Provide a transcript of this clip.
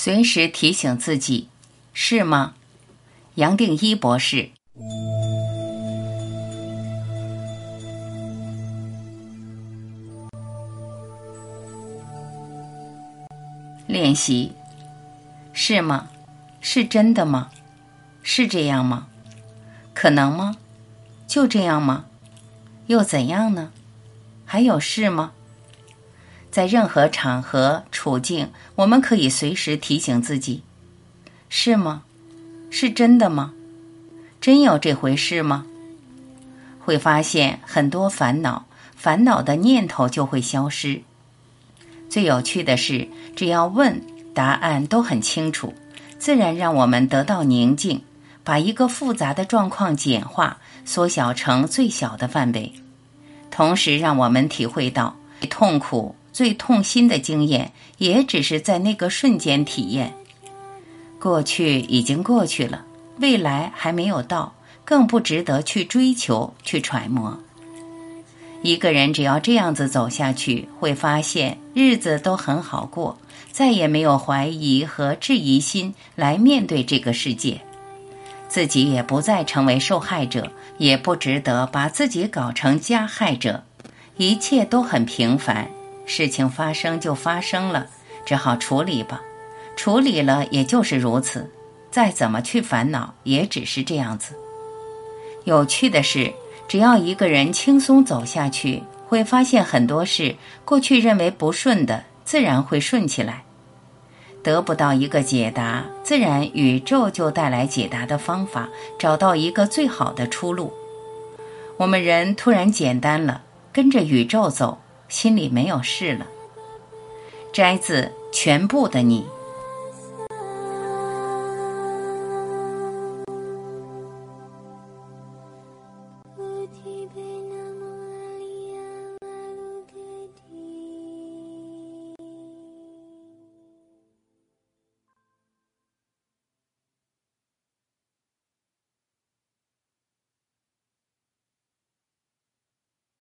随时提醒自己，是吗？杨定一博士。练习，是吗？是真的吗？是这样吗？可能吗？就这样吗？又怎样呢？还有事吗？在任何场合、处境，我们可以随时提醒自己：是吗？是真的吗？真有这回事吗？会发现很多烦恼，烦恼的念头就会消失。最有趣的是，只要问，答案都很清楚，自然让我们得到宁静，把一个复杂的状况简化、缩小成最小的范围，同时让我们体会到痛苦。最痛心的经验，也只是在那个瞬间体验。过去已经过去了，未来还没有到，更不值得去追求、去揣摩。一个人只要这样子走下去，会发现日子都很好过，再也没有怀疑和质疑心来面对这个世界，自己也不再成为受害者，也不值得把自己搞成加害者，一切都很平凡。事情发生就发生了，只好处理吧。处理了也就是如此，再怎么去烦恼，也只是这样子。有趣的是，只要一个人轻松走下去，会发现很多事过去认为不顺的，自然会顺起来。得不到一个解答，自然宇宙就带来解答的方法，找到一个最好的出路。我们人突然简单了，跟着宇宙走。心里没有事了，摘自全部的你。